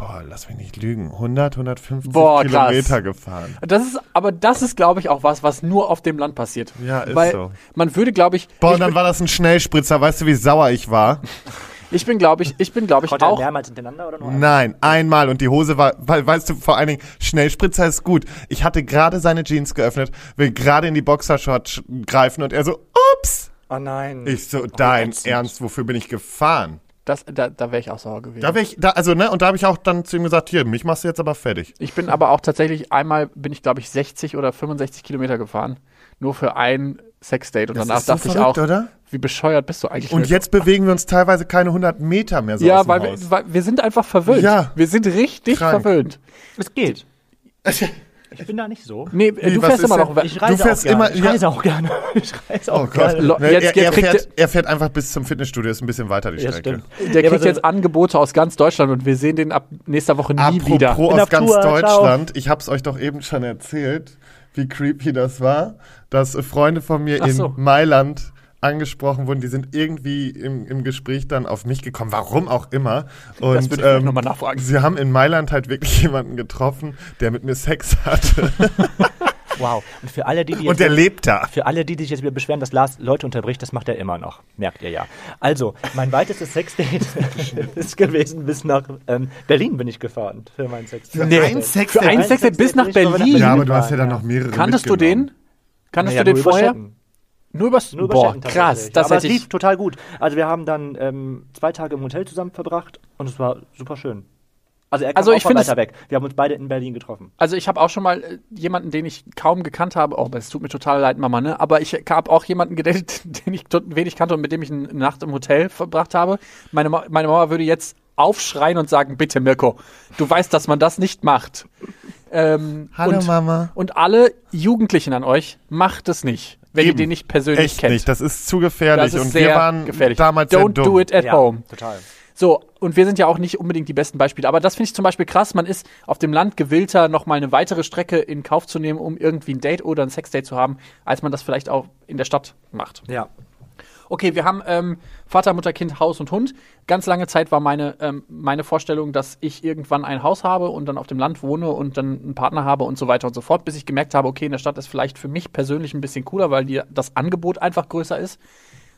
Speaker 1: boah, lass mich nicht lügen, 100, 150
Speaker 5: Boah, krass.
Speaker 1: Kilometer gefahren.
Speaker 5: Das ist, aber das ist, glaube ich, auch was, was nur auf dem Land passiert.
Speaker 1: Ja, ist
Speaker 5: Weil
Speaker 1: so.
Speaker 5: man würde, glaube ich,
Speaker 1: Boah,
Speaker 5: ich,
Speaker 1: und dann war das ein Schnellspritzer. Weißt du, wie sauer ich war?
Speaker 5: ich bin, glaube ich, ich bin, glaube ich, auch.
Speaker 2: mehrmals hintereinander oder nur einmal?
Speaker 1: Nein, einmal und die Hose war, weil, weißt du, vor allen Dingen, Schnellspritzer ist gut. Ich hatte gerade seine Jeans geöffnet, will gerade in die Boxershort greifen und er so, ups!
Speaker 2: Oh nein.
Speaker 1: Ich so, dein
Speaker 2: ätzend.
Speaker 1: Ernst, wofür bin ich gefahren?
Speaker 5: Das, da da wäre ich auch sauer gewesen.
Speaker 1: Da wär ich, da, also, ne, und da habe ich auch dann zu ihm gesagt, hier, mich machst du jetzt aber fertig.
Speaker 5: Ich bin aber auch tatsächlich einmal, bin ich, glaube ich, 60 oder 65 Kilometer gefahren. Nur für ein Sexdate. Und danach
Speaker 1: ist so
Speaker 5: dachte ich
Speaker 1: verrückt,
Speaker 5: auch,
Speaker 1: oder?
Speaker 5: wie bescheuert bist du eigentlich?
Speaker 1: Und jetzt bewegen wir uns teilweise keine 100 Meter mehr so
Speaker 5: ja,
Speaker 1: aus dem
Speaker 5: weil
Speaker 1: Haus.
Speaker 5: wir, weil wir sind einfach verwöhnt.
Speaker 1: Ja.
Speaker 5: Wir sind richtig
Speaker 1: Krank.
Speaker 5: verwöhnt.
Speaker 2: Es geht. Ich bin da nicht so.
Speaker 5: Nee,
Speaker 1: Wie,
Speaker 5: du
Speaker 1: was
Speaker 5: fährst immer noch.
Speaker 2: Ich reise
Speaker 1: fährst
Speaker 2: auch gerne.
Speaker 1: immer-
Speaker 2: ich
Speaker 1: ja.
Speaker 2: reise auch gerne. Ich reise auch
Speaker 1: Oh Gott.
Speaker 2: gerne.
Speaker 5: Lo-
Speaker 1: Ne,
Speaker 5: jetzt-
Speaker 1: er, er, fährt, er fährt einfach bis zum Fitnessstudio, ist ein bisschen weiter die
Speaker 2: Ja,
Speaker 1: Strecke.
Speaker 2: stimmt.
Speaker 5: Der
Speaker 2: Ja,
Speaker 5: kriegt
Speaker 2: so-
Speaker 5: jetzt Angebote aus ganz Deutschland und wir sehen den ab nächster Woche nie
Speaker 1: Apropos
Speaker 5: wieder.
Speaker 2: Bin
Speaker 1: aus ganz
Speaker 2: Tour, ciao.
Speaker 1: Deutschland, ich habe es euch doch eben schon erzählt, wie creepy das war, dass Freunde von mir
Speaker 5: Ach
Speaker 1: in
Speaker 5: so.
Speaker 1: Mailand angesprochen wurden, die sind irgendwie im, im Gespräch dann auf mich gekommen, warum auch immer. Und
Speaker 5: Das würde ich ähm, nochmal nachfragen.
Speaker 1: sie haben in Mailand halt wirklich jemanden getroffen, der mit mir Sex hatte.
Speaker 2: Wow. Und für alle, die, die
Speaker 1: Und der lebt da.
Speaker 2: Für alle, die, die sich jetzt wieder beschweren, dass Lars Leute unterbricht, das macht er immer noch. Merkt ihr ja. Also, mein weitestes Sexdate ist gewesen bis nach ähm, Berlin bin ich gefahren für mein Sexdate.
Speaker 5: Nee.
Speaker 1: ein
Speaker 5: Für ein Sexdate bis nach Berlin?
Speaker 1: Ja, aber du hast ja dann noch mehrere
Speaker 5: Kanntest du den? Kanntest
Speaker 2: Naja,
Speaker 5: du den vorher?
Speaker 2: Chatten.
Speaker 5: Nur übers
Speaker 2: Nur über
Speaker 5: Boah, krass. Das
Speaker 2: Aber es lief total gut. Also wir haben dann ähm, zwei Tage im Hotel zusammen verbracht und es war super schön. Also er kam
Speaker 5: Also
Speaker 2: auch
Speaker 5: ich
Speaker 2: weiter
Speaker 5: es-
Speaker 2: weg. Wir haben uns beide in Berlin getroffen.
Speaker 5: also ich habe auch schon mal äh, jemanden, den ich kaum gekannt habe. Oh, es tut mir total leid, Mama, ne? Aber ich habe auch jemanden gedatet, den ich tot- wenig kannte und mit dem ich eine Nacht im Hotel verbracht habe. Meine, Ma meine Mama würde jetzt aufschreien und sagen, bitte Mirko, du weißt, dass man das nicht macht. Ähm,
Speaker 1: Hallo
Speaker 5: und,
Speaker 1: Mama.
Speaker 5: Und alle Jugendlichen an euch, macht es nicht, wenn ihr
Speaker 1: Eben.
Speaker 5: den nicht persönlich
Speaker 1: Echt
Speaker 5: kennt.
Speaker 1: nicht, das ist zu gefährlich.
Speaker 5: Das ist
Speaker 1: und
Speaker 5: sehr
Speaker 1: wir waren
Speaker 5: gefährlich.
Speaker 1: damals sehr
Speaker 5: Don't
Speaker 1: dumm.
Speaker 5: do it at home.
Speaker 2: total.
Speaker 5: So, und wir sind ja auch nicht unbedingt die besten Beispiele. Aber das finde ich zum Beispiel krass. Man ist auf dem Land gewillter, nochmal eine weitere Strecke in Kauf zu nehmen, um irgendwie ein Date oder ein Sexdate zu haben, als man das vielleicht auch in der Stadt macht.
Speaker 2: Ja.
Speaker 5: Okay, wir haben ähm, Vater, Mutter, Kind, Haus und Hund. Ganz lange Zeit war meine, ähm, meine Vorstellung, dass ich irgendwann ein Haus habe und dann auf dem Land wohne und dann einen Partner habe und so weiter und so fort, bis ich gemerkt habe, okay, in der Stadt ist vielleicht für mich persönlich ein bisschen cooler, weil die, das Angebot einfach größer ist.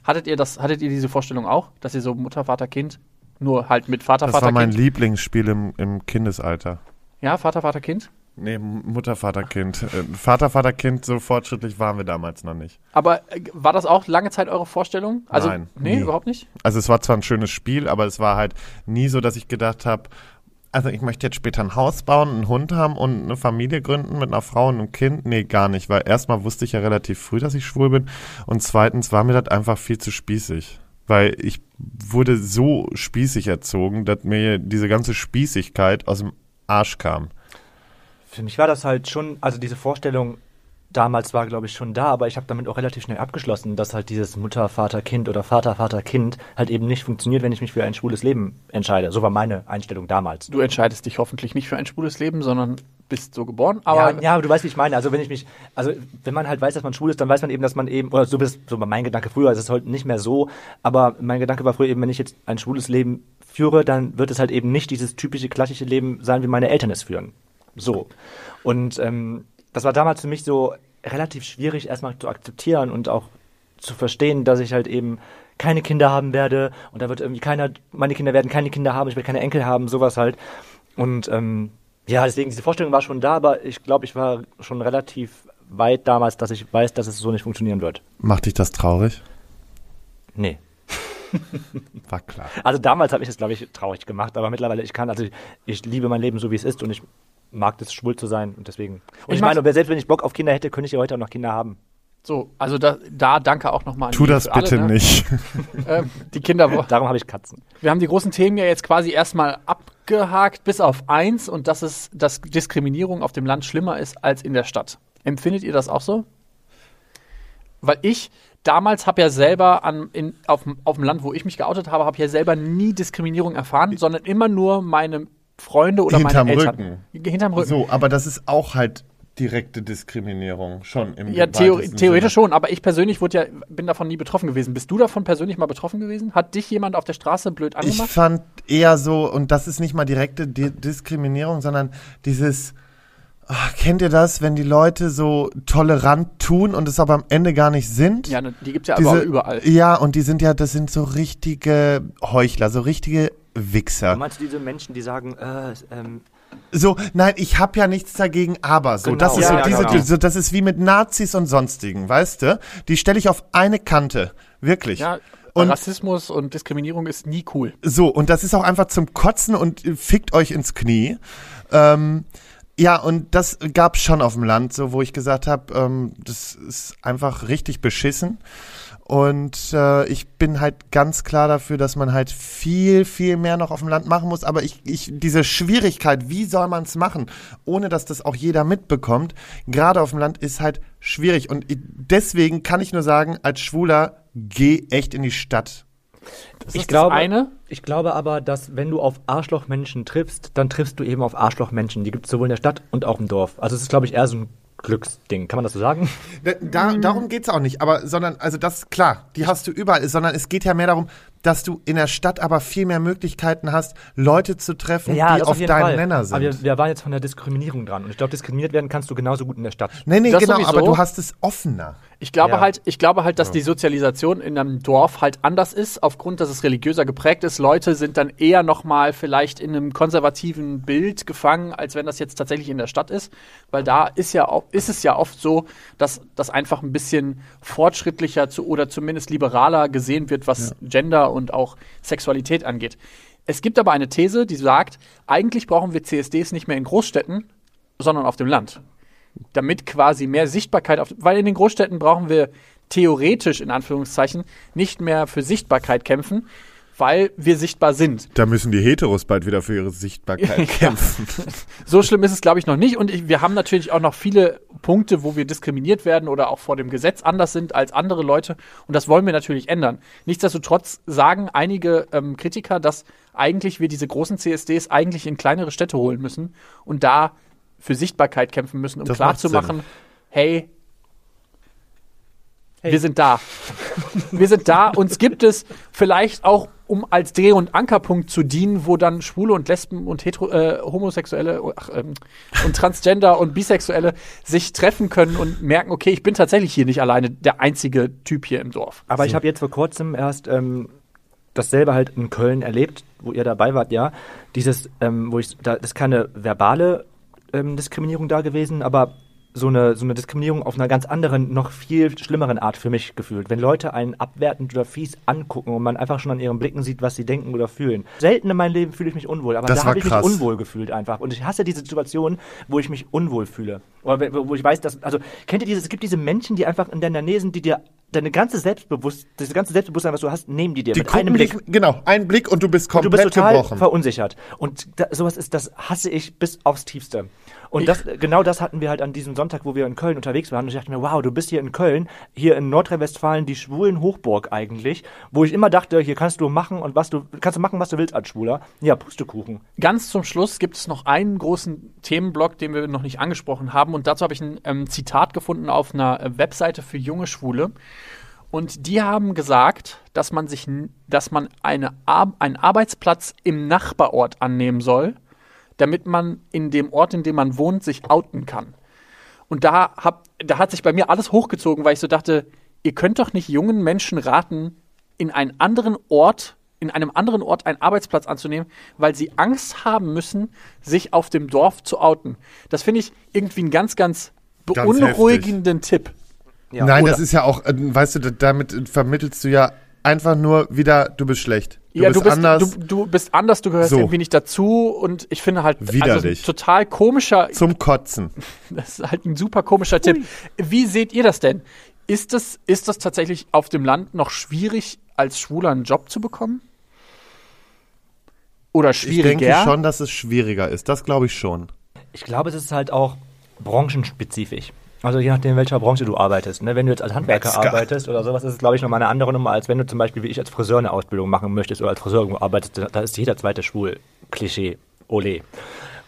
Speaker 5: Hattet ihr das, hattet ihr diese Vorstellung auch, dass ihr so Mutter, Vater, Kind Nur halt mit Vater,
Speaker 1: Das
Speaker 5: Vater,
Speaker 1: war mein
Speaker 5: Kind.
Speaker 1: Lieblingsspiel im, im Kindesalter.
Speaker 5: Ja, Vater, Vater, Kind.
Speaker 1: Nee, Mutter, Vater, Kind. Äh, Vater, Vater, Kind, so fortschrittlich waren wir damals noch nicht.
Speaker 5: Aber äh, war das auch lange Zeit eure Vorstellung? Also,
Speaker 1: Nein,
Speaker 5: Nee,
Speaker 1: nie.
Speaker 5: überhaupt nicht?
Speaker 1: Also es war zwar ein schönes Spiel, aber es war halt nie so, dass ich gedacht habe, also ich möchte jetzt später ein Haus bauen, einen Hund haben und eine Familie gründen mit einer Frau und einem Kind. Nee, gar nicht, weil erstmal wusste ich ja relativ früh, dass ich schwul bin und zweitens war mir das einfach viel zu spießig. Weil ich wurde so spießig erzogen, dass mir diese ganze Spießigkeit aus dem Arsch kam.
Speaker 2: Für mich war das halt schon, also diese Vorstellung damals war, glaube ich, schon da, aber ich habe damit auch relativ schnell abgeschlossen, dass halt dieses Mutter, Vater, Kind oder Vater, Vater, Kind halt eben nicht funktioniert, wenn ich mich für ein schwules Leben entscheide. So war meine Einstellung damals.
Speaker 5: Du entscheidest dich hoffentlich nicht für ein schwules Leben, sondern bist so geboren. Aber
Speaker 2: ja, ja, aber du weißt, wie ich meine. Also wenn ich mich, also wenn man halt weiß, dass man schwul ist, dann weiß man eben, dass man eben, oder so bist, so war mein Gedanke früher, ist es heute nicht mehr so, aber mein Gedanke war früher eben, wenn ich jetzt ein schwules Leben führe, dann wird es halt eben nicht dieses typische klassische Leben sein, wie meine Eltern es führen. So. Und ähm, das war damals für mich so relativ schwierig erstmal zu akzeptieren und auch zu verstehen, dass ich halt eben keine Kinder haben werde und da wird irgendwie keiner, meine Kinder werden keine Kinder haben, ich werde keine Enkel haben, sowas halt. Und ähm, ja, deswegen, diese Vorstellung war schon da, aber ich glaube, ich war schon relativ weit damals, dass ich weiß, dass es so nicht funktionieren wird.
Speaker 1: Macht dich das traurig?
Speaker 2: Nee.
Speaker 1: War klar.
Speaker 2: Also damals habe ich es, glaube ich, traurig gemacht, aber mittlerweile, ich kann, also ich, ich liebe mein Leben so, wie es ist und ich mag es, schwul zu sein und deswegen. Und
Speaker 5: Ich
Speaker 2: ich, meine, selbst wenn ich Bock auf Kinder hätte, könnte ich ja heute auch noch Kinder haben.
Speaker 5: so, also da, da danke auch nochmal an
Speaker 1: Tu
Speaker 5: die
Speaker 1: das
Speaker 5: alle,
Speaker 1: bitte
Speaker 5: ne?
Speaker 1: nicht.
Speaker 5: Ähm, die Kinder.
Speaker 2: Darum habe ich Katzen.
Speaker 5: Wir haben die großen Themen ja jetzt quasi erstmal abgehakt, bis auf eins, und das ist, dass Diskriminierung auf dem Land schlimmer ist als in der Stadt. Empfindet ihr das auch so? Weil ich damals habe ja selber an, in, auf, dem- auf dem Land, wo ich mich geoutet habe, habe ja selber nie Diskriminierung erfahren, sondern immer nur meine Freunde oder
Speaker 1: Hinterm
Speaker 5: meine Eltern. Hinterm Rücken.
Speaker 1: So, aber das ist auch halt direkte Diskriminierung, schon im
Speaker 5: Ja, theo
Speaker 1: weitesten
Speaker 5: theoretisch
Speaker 1: Sinne.
Speaker 5: schon, aber ich persönlich wurde ja, bin davon nie betroffen gewesen. Bist du davon persönlich mal betroffen gewesen? Hat dich jemand auf der Straße blöd
Speaker 1: Ich
Speaker 5: angemacht?
Speaker 1: fand eher so, und das ist nicht mal direkte Di Diskriminierung, sondern dieses, ach, kennt ihr das, wenn die Leute so tolerant tun und es aber am Ende gar nicht sind?
Speaker 5: Ja, ne, die gibt es ja aber
Speaker 1: Diese,
Speaker 5: überall.
Speaker 1: Ja, und die sind ja, das sind so richtige Heuchler, so richtige Wichser.
Speaker 2: Du meinst diese Menschen, die sagen, äh, ähm,
Speaker 1: So, nein, ich habe ja nichts dagegen, aber so,
Speaker 2: Genau.
Speaker 1: das ist
Speaker 2: Ja,
Speaker 1: so
Speaker 2: ja,
Speaker 1: diese,
Speaker 2: genau.
Speaker 1: so, das ist wie mit Nazis und sonstigen, weißt du? Die stelle ich auf eine Kante, wirklich.
Speaker 5: Ja,
Speaker 1: Und-
Speaker 5: Rassismus und Diskriminierung ist nie cool.
Speaker 1: So, und das ist auch einfach zum Kotzen und fickt euch ins Knie. Ähm, ja, und das gab's schon auf dem Land, so wo ich gesagt habe, ähm, das ist einfach richtig beschissen. Und äh, ich bin halt ganz klar dafür, dass man halt viel, viel mehr noch auf dem Land machen muss. Aber ich, ich diese Schwierigkeit, wie soll man es machen, ohne dass das auch jeder mitbekommt, gerade auf dem Land ist halt schwierig. Und deswegen kann ich nur sagen, als Schwuler, geh echt in die Stadt.
Speaker 5: Das
Speaker 2: Ich
Speaker 5: ist
Speaker 2: glaube-
Speaker 5: das eine.
Speaker 2: Ich glaube aber, dass wenn du auf Arschlochmenschen triffst, dann triffst du eben auf Arschlochmenschen. Die gibt es sowohl in der Stadt und auch im Dorf. Also es ist, glaube ich, eher so ein Glücksding. Kann man das so sagen?
Speaker 1: Da, da, darum geht's auch nicht, aber sondern, also das klar, die hast du überall, sondern es geht ja mehr darum, dass du in der Stadt aber viel mehr Möglichkeiten hast, Leute zu treffen, die
Speaker 2: das
Speaker 1: auf deinen Nenner sind.
Speaker 2: Aber wir, wir waren jetzt von der Diskriminierung dran. Und ich glaube, diskriminiert werden kannst du genauso gut in der Stadt.
Speaker 1: nee, nee,
Speaker 5: Das
Speaker 1: genau,
Speaker 5: sowieso.
Speaker 1: aber du hast es offener.
Speaker 5: Ich glaube
Speaker 2: Ja.
Speaker 5: halt, ich glaube halt, dass die Sozialisation in einem Dorf halt anders ist, aufgrund, dass es religiöser geprägt ist. Leute sind dann eher nochmal vielleicht in einem konservativen Bild gefangen, als wenn das jetzt tatsächlich in der Stadt ist. Weil da ist ja auch, ist es ja oft so, dass das einfach ein bisschen fortschrittlicher zu, oder zumindest liberaler gesehen wird, was Gender und auch Sexualität angeht. Es gibt aber eine These, die sagt, eigentlich brauchen wir CSDs nicht mehr in Großstädten, sondern auf dem Land damit quasi mehr Sichtbarkeit auf, weil in den Großstädten brauchen wir theoretisch in Anführungszeichen nicht mehr für Sichtbarkeit kämpfen, weil wir sichtbar sind.
Speaker 1: Da müssen die Heteros bald wieder für ihre Sichtbarkeit kämpfen.
Speaker 5: So schlimm ist es, glaube ich, noch nicht. Und ich, wir haben natürlich auch noch viele Punkte, wo wir diskriminiert werden oder auch vor dem Gesetz anders sind als andere Leute. Und das wollen wir natürlich ändern. Nichtsdestotrotz sagen einige ähm, Kritiker, dass eigentlich wir diese großen CSDs eigentlich in kleinere Städte holen müssen und da für Sichtbarkeit kämpfen müssen, um klarzumachen, hey, wir sind da. Wir sind da. Uns gibt es vielleicht auch, um als Dreh- und Ankerpunkt zu dienen, wo dann Schwule und Lesben und Hetero, äh, Homosexuelle ach, ähm, und Transgender und Bisexuelle sich treffen können und merken, okay, ich bin tatsächlich hier nicht alleine der einzige Typ hier im Dorf.
Speaker 2: Aber ich habe jetzt vor kurzem erst ähm, das selber halt in Köln erlebt, wo ihr dabei wart, ja. Dieses, ähm, wo ich, da ist keine verbale ähm, Diskriminierung da gewesen, aber so eine, so eine Diskriminierung auf einer ganz anderen, noch viel schlimmeren Art für mich gefühlt. Wenn Leute einen abwertend oder fies angucken und man einfach schon an ihren Blicken sieht, was sie denken oder fühlen. Selten in meinem Leben fühle ich mich unwohl, aber
Speaker 1: Das
Speaker 2: da habe ich mich unwohl gefühlt einfach. Und ich hasse diese Situation, wo ich mich unwohl fühle. Oder wo ich weiß, dass, also, kennt ihr dieses, es gibt diese Menschen, die einfach in deiner Nähe sind, die dir deine ganze Selbstbewusst, das ganze Selbstbewusstsein, was du hast, nehmen die dir
Speaker 1: Die
Speaker 2: mit einem Blick.
Speaker 1: dich, genau, ein Blick und du bist
Speaker 2: Und du
Speaker 1: komplett
Speaker 2: bist total
Speaker 1: gebrochen.
Speaker 2: verunsichert. Und da, sowas ist, das hasse ich bis aufs Tiefste. Und das, genau das hatten wir halt an diesem Sonntag, wo wir in Köln unterwegs waren. Und ich dachte mir, wow, du bist hier in Köln, hier in Nordrhein-Westfalen, die schwulen Hochburg eigentlich, wo ich immer dachte, hier kannst du machen und was du, kannst du machen, was du willst als Schwuler. Ja, Pustekuchen.
Speaker 5: Ganz zum Schluss gibt es noch einen großen Themenblock, den wir noch nicht angesprochen haben. Und dazu habe ich ein ähm, Zitat gefunden auf einer äh, Webseite für junge Schwule. Und die haben gesagt, dass man sich, dass man eine Ar einen Arbeitsplatz im Nachbarort annehmen soll, damit man in dem Ort, in dem man wohnt, sich outen kann. Und da, hab, da hat sich bei mir alles hochgezogen, weil ich so dachte, ihr könnt doch nicht jungen Menschen raten, in einen anderen Ort, in einem anderen Ort einen Arbeitsplatz anzunehmen, weil sie Angst haben müssen, sich auf dem Dorf zu outen. Das finde ich irgendwie einen ganz, ganz
Speaker 1: Ganz
Speaker 5: beunruhigenden Tipp.
Speaker 2: Ja,
Speaker 1: Nein,
Speaker 2: oder-
Speaker 1: das ist ja auch, äh, weißt du, da- damit vermittelst du ja einfach nur wieder, du bist schlecht. Du
Speaker 5: ja,
Speaker 1: bist
Speaker 5: du bist
Speaker 1: anders.
Speaker 5: Du, du bist anders, du gehörst
Speaker 1: So.
Speaker 5: irgendwie nicht dazu und ich finde halt, also
Speaker 1: Widerlich.
Speaker 5: ein total komischer,
Speaker 1: zum Kotzen.
Speaker 5: Das ist halt ein super komischer Tipp. Wie seht ihr das denn? Ist das, ist das tatsächlich auf dem Land noch schwierig, als Schwuler einen Job zu bekommen? Oder
Speaker 1: Ich
Speaker 5: schwieriger?
Speaker 1: denke schon, dass es schwieriger ist. Das glaube ich schon.
Speaker 2: Ich glaube, es ist halt auch branchenspezifisch. Also je nachdem, in welcher Branche du arbeitest. Ne? Wenn du jetzt als Handwerker
Speaker 1: Metzger.
Speaker 2: arbeitest oder sowas, ist es, glaube ich, nochmal eine andere Nummer, als wenn du zum Beispiel wie ich als Friseur eine Ausbildung machen möchtest oder als Friseur arbeitest. Da- ist jeder zweite schwul. Klischee. Ole.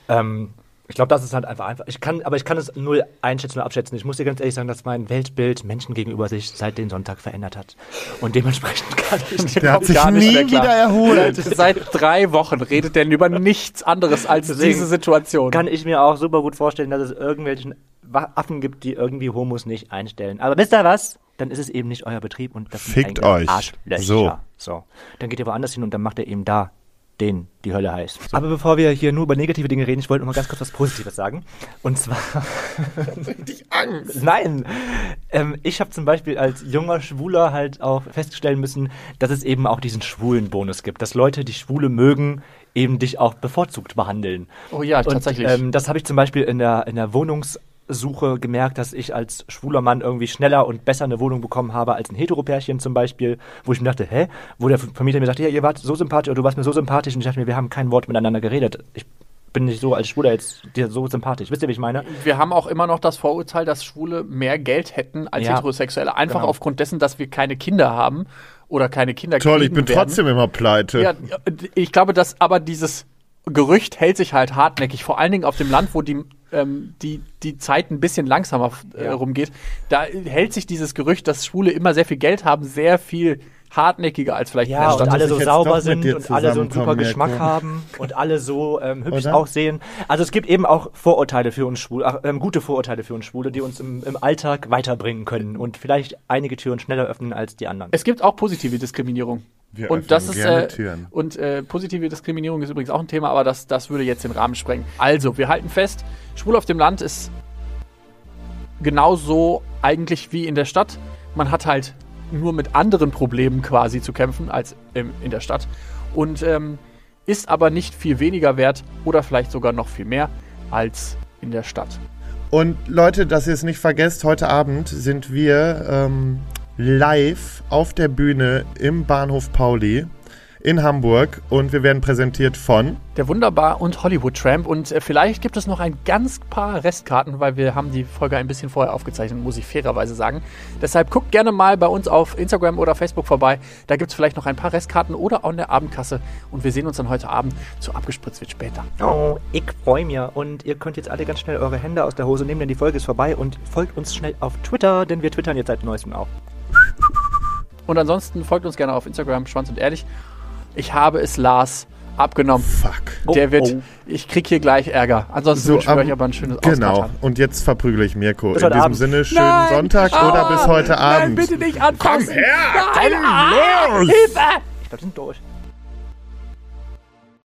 Speaker 2: Ähm, ich glaube, das ist halt einfach einfach. Ich kann, aber ich kann es null einschätzen oder abschätzen. Ich muss dir ganz ehrlich sagen, dass mein Weltbild Menschen gegenüber sich seit den Sonntag verändert hat. Und dementsprechend kann ich
Speaker 1: Der hat sich
Speaker 5: gar nicht
Speaker 1: nie wieder erholt.
Speaker 5: Seit drei Wochen redet der über nichts anderes als
Speaker 2: Deswegen
Speaker 5: diese Situation.
Speaker 2: kann ich mir auch super gut vorstellen, dass es irgendwelchen Affen gibt, die irgendwie Homos nicht einstellen. Aber wisst ihr was? Dann ist es eben nicht euer Betrieb und das
Speaker 1: Fickt euch.
Speaker 2: Arschlöcher.
Speaker 1: So.
Speaker 2: so. Dann geht ihr woanders hin und dann macht ihr eben da den die Hölle heiß. Aber bevor wir hier nur über negative Dinge reden, ich wollte noch mal ganz kurz was Positives sagen. Und zwar
Speaker 1: Richtig Angst.
Speaker 2: Nein. Ähm, ich habe zum Beispiel als junger Schwuler halt auch feststellen müssen, dass es eben auch diesen schwulen Bonus gibt. Dass Leute, die Schwule mögen, eben dich auch bevorzugt behandeln.
Speaker 5: Oh ja,
Speaker 2: Und,
Speaker 5: tatsächlich.
Speaker 2: Ähm, das habe ich zum Beispiel in der, in der Wohnungssuche gemerkt, dass ich als schwuler Mann irgendwie schneller und besser eine Wohnung bekommen habe als ein Heteropärchen zum Beispiel, wo ich mir dachte, hä? Wo der Vermieter mir sagte, ja, ihr wart so sympathisch oder du warst mir so sympathisch und ich dachte mir, wir haben kein Wort miteinander geredet. Ich bin nicht so als Schwuler jetzt dir so sympathisch. Wisst ihr, wie ich meine?
Speaker 5: wir haben auch immer noch das Vorurteil, dass Schwule mehr Geld hätten als
Speaker 2: Ja.
Speaker 5: Heterosexuelle. Einfach
Speaker 2: Genau.
Speaker 5: aufgrund dessen, dass wir keine Kinder haben oder keine Kinder
Speaker 1: Toll, ich bin
Speaker 5: werden.
Speaker 1: trotzdem immer pleite.
Speaker 5: Ja, ich glaube, dass aber dieses Gerücht hält sich halt hartnäckig, vor allen Dingen auf dem Land, wo die, ähm, die, die Zeit ein bisschen langsamer äh, rumgeht. Da hält sich dieses Gerücht, dass Schwule immer sehr viel Geld haben, sehr viel hartnäckiger als vielleicht in
Speaker 2: Ja,
Speaker 5: der
Speaker 2: und alle so sauber sind und alle so einen super Geschmack
Speaker 1: Mirko.
Speaker 2: haben und alle so ähm, hübsch
Speaker 1: Oder?
Speaker 2: aussehen. Also es gibt eben auch Vorurteile für uns Schwule, ach, ähm, gute Vorurteile für uns Schwule, die uns im, im Alltag weiterbringen können und vielleicht einige Türen schneller öffnen als die anderen.
Speaker 5: Es gibt auch positive Diskriminierung.
Speaker 1: Wir
Speaker 5: und das ist
Speaker 1: gerne
Speaker 5: äh,
Speaker 1: Türen.
Speaker 5: und äh, positive Diskriminierung ist übrigens auch ein Thema, aber das, das würde jetzt den Rahmen sprengen. Also, wir halten fest, Schwul auf dem Land ist genauso eigentlich wie in der Stadt. Man hat halt nur mit anderen Problemen quasi zu kämpfen als ähm, in der Stadt und ähm, ist aber nicht viel weniger wert oder vielleicht sogar noch viel mehr als in der Stadt.
Speaker 1: Und Leute, dass ihr es nicht vergesst, heute Abend sind wir ähm, live auf der Bühne im Bahnhof Pauli in Hamburg und wir werden präsentiert von
Speaker 5: Der Wunderbar und Hollywood Tramp. Und äh, vielleicht gibt es noch ein ganz paar Restkarten, weil wir haben die Folge ein bisschen vorher aufgezeichnet, muss ich fairerweise sagen. Deshalb guckt gerne mal bei uns auf Instagram oder Facebook vorbei. Da gibt es vielleicht noch ein paar Restkarten oder auch in der Abendkasse. Und wir sehen uns dann heute Abend zu Abgespritzt wird später.
Speaker 2: Oh, ich freue mich. Und ihr könnt jetzt alle ganz schnell eure Hände aus der Hose nehmen, denn die Folge ist vorbei. Und folgt uns schnell auf Twitter, denn wir twittern jetzt seit neuestem auch.
Speaker 5: Und ansonsten folgt uns gerne auf Instagram, Schwanz und Ehrlich. Ich habe es Lars abgenommen.
Speaker 1: Fuck.
Speaker 5: Der wird,
Speaker 2: oh.
Speaker 5: ich krieg hier gleich Ärger. Ansonsten wünsche ich
Speaker 1: am-
Speaker 5: euch aber ein schönes
Speaker 1: Genau.
Speaker 5: Auskatern.
Speaker 1: Und jetzt verprügele ich Mirko.
Speaker 2: Bis
Speaker 1: In diesem
Speaker 2: Abend.
Speaker 1: Sinne, schönen Sonntag oder bis heute Abend.
Speaker 5: Nein, bitte nicht anfassen.
Speaker 1: Komm her!
Speaker 5: Nein, ah,
Speaker 1: los!
Speaker 5: Hilfe!
Speaker 2: Wir sind durch.